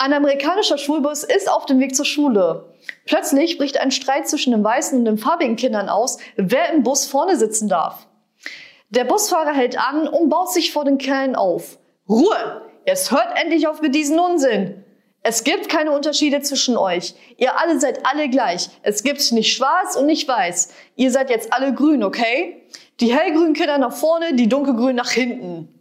Ein amerikanischer Schulbus ist auf dem Weg zur Schule. Plötzlich bricht ein Streit zwischen den weißen und den farbigen Kindern aus, wer im Bus vorne sitzen darf. Der Busfahrer hält an und baut sich vor den Kerlen auf. Ruhe! Jetzt hört endlich auf mit diesem Unsinn! Es gibt keine Unterschiede zwischen euch. Ihr alle seid alle gleich. Es gibt nicht schwarz und nicht weiß. Ihr seid jetzt alle grün, okay? Die hellgrünen Kinder nach vorne, die dunkelgrünen nach hinten.